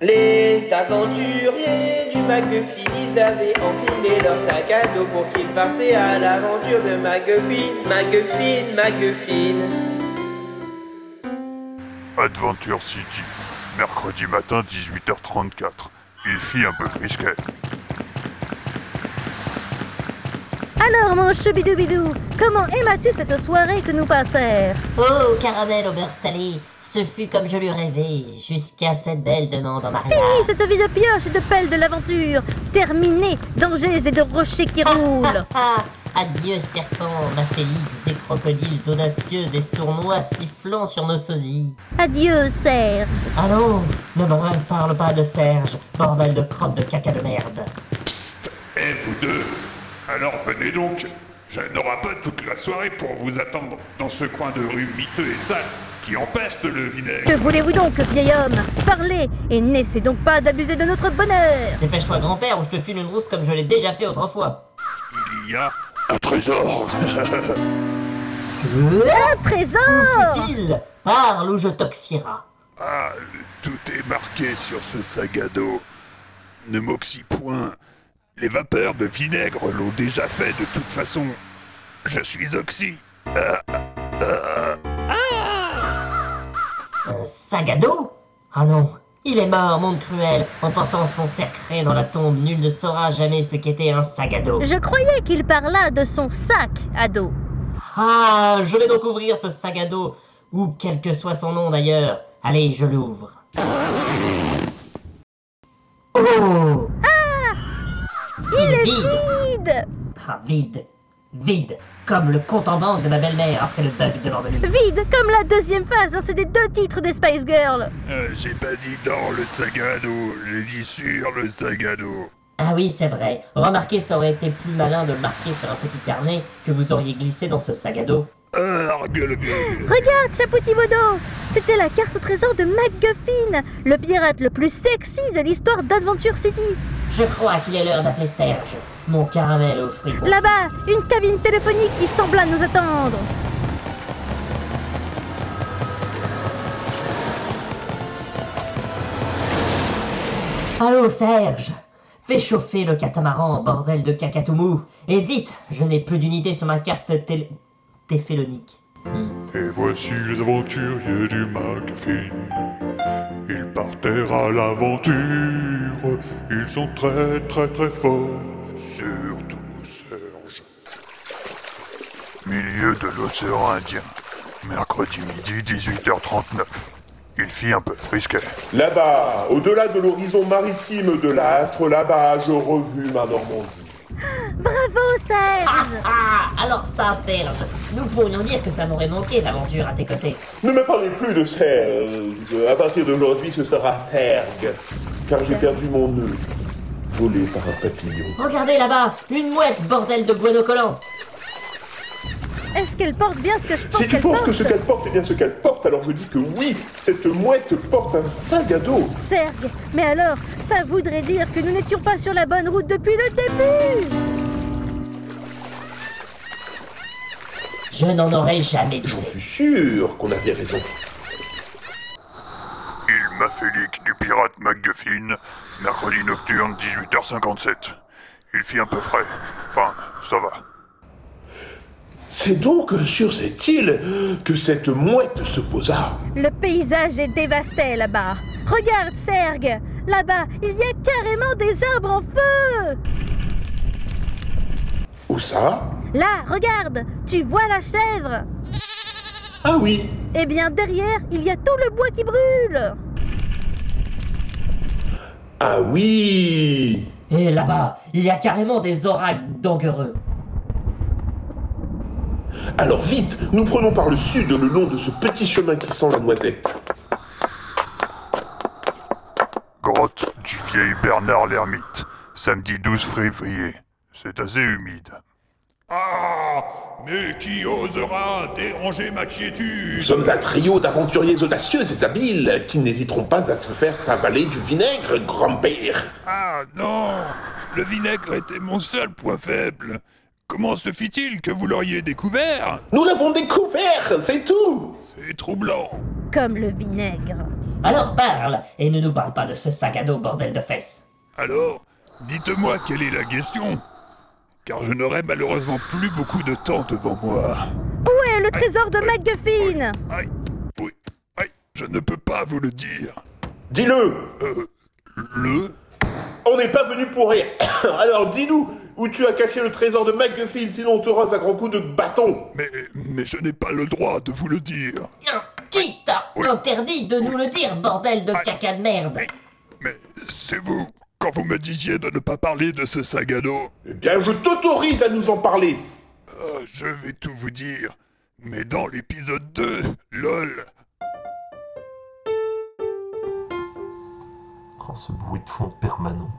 Les aventuriers du McGuffin, ils avaient enfilé leur sac à dos pour qu'ils partaient à l'aventure de McGuffin, McGuffin, McGuffin. Adventure City, mercredi matin 18h34. Il fit un peu frisquet. Alors, mon choubidoubidou, comment aimas-tu cette soirée que nous passèrent Oh, caramel au beurre salé, ce fut comme je l'eus rêvé, jusqu'à cette belle demande en mariage. Fini cette vie de pioche et de pelle de l'aventure Terminé Dangers et de rochers qui roulent Ah, adieu serpents, maphélix et crocodiles audacieux et sournois sifflant sur nos sosies. Adieu, Serge Allons, ne me parle pas de Serge, bordel de crotte de caca de merde. Et vous deux Alors venez donc Je n'aurai pas toute la soirée pour vous attendre dans ce coin de rue miteux et sale qui empeste le Que vinaigre. voulez-vous donc, vieil homme? Parlez et n'essaie donc pas d'abuser de notre bonheur Dépêche-toi grand-père ou je te file une rousse comme je l'ai déjà fait autrefois. Il y a un trésor Un trésor? Où fut-il Parle ou je t'oxyra. Ah, tout est marqué sur ce sac à dos. Ne m'oxy point. Les vapeurs de vinaigre l'ont déjà fait de toute façon. Je suis oxy. Un sac à dos Ah non, il est mort, monde cruel, en portant son secret dans la tombe. Nul ne saura jamais ce qu'était un sac à dos. Je croyais qu'il parla de son sac à dos. Ah, je vais donc ouvrir ce sac à dos, ou quel que soit son nom d'ailleurs. Allez, je l'ouvre. Oh Il est vide Vide Ah, vide Vide Comme le compte en banque de ma belle-mère après le bug de 2000. Vide comme la deuxième phase d'un CD deux titres des Spice Girls Euh, j'ai pas dit dans le dos, j'ai dit sur le dos. Ah oui, c'est vrai. Remarquez, ça aurait été plus malin de le marquer sur un petit carnet que vous auriez glissé dans ce gueule. Regarde, Chapouti Bodo C'était la carte au trésor de MacGuffin, le pirate le plus sexy de l'histoire d'Adventure City. Je crois qu'il est l'heure d'appeler Serge, mon caramel au fruits. Là-bas, une cabine téléphonique qui sembla nous attendre. Allô Serge Fais chauffer le catamaran, bordel de cacatoumou Et vite Je n'ai plus d'unité sur ma carte télé... téphélonique. Et voici les aventuriers du McAfee. Ils partèrent à l'aventure. Ils sont très très très forts. Surtout Serge. Milieu de l'océan Indien. Mercredi midi 18h39. Il fit un peu frisquet. Là-bas, au-delà de l'horizon maritime de l'astre, là-bas, je revus ma Normandie. Bravo, Serge Ah Alors ça Serge Nous pourrions dire que ça m'aurait manqué d'aventure à tes côtés. Ne me parlez plus de Serge. À partir d'aujourd'hui, ce sera Tergue. Car j'ai perdu mon nœud, volé par un papillon. Regardez là-bas Une mouette, bordel de bueno collant Est-ce qu'elle porte bien ce que je pense Si tu penses porte que ce qu'elle porte est bien ce qu'elle porte, alors je dis que oui, cette mouette porte un sac à dos. Serge, mais alors, ça voudrait dire que nous n'étions pas sur la bonne route depuis le début Je n'en aurais jamais J'en douté. suis sûr qu'on avait raison. Il Maphélix du pirate MacGuffin. Mercredi nocturne 18h57. Il fit un peu frais. Enfin, ça va. C'est donc sur cette île que cette mouette se posa. Le paysage est dévasté là-bas. Regarde, Serge. Là-bas, il y a carrément des arbres en feu. Où ça? Là, regarde. Tu vois la chèvre. Ah oui, Eh bien, derrière, il y a tout le bois qui brûle. Ah oui. Et là-bas, il y a carrément des oracles dangereux. Alors vite, nous prenons par le sud le long de ce petit chemin qui sent la noisette. Grotte du vieil Bernard l'ermite. Samedi 12 février. C'est assez humide. Ah Mais qui osera déranger ma Nous quiétude sommes un trio d'aventuriers audacieux et habiles qui n'hésiteront pas à se faire avaler du vinaigre, grand-père. Ah non Le vinaigre était mon seul point faible. Comment se fit-il que vous l'auriez découvert Nous l'avons découvert, c'est tout C'est troublant. Comme le vinaigre. Alors parle, et ne nous parle pas de ce sac à dos, bordel de fesses. Alors, dites-moi quelle est la question Car je n'aurai malheureusement plus beaucoup de temps devant moi. Où est le trésor de MacGuffin Aïe, oui, aïe, je ne peux pas vous le dire. Dis-le Euh, le On n'est pas venu pour rien. Alors dis-nous où tu as caché le trésor de MacGuffin, sinon on te rase à grands coups de bâton. Mais, mais je n'ai pas le droit de vous le dire. Qui t'a interdit de nous le dire, bordel de caca de merde Mais c'est vous, quand vous me disiez de ne pas parler de ce dos. Eh bien, je t'autorise à nous en parler. Euh, je vais tout vous dire. Mais dans l'épisode 2, lol. Oh, ce bruit de fond permanent.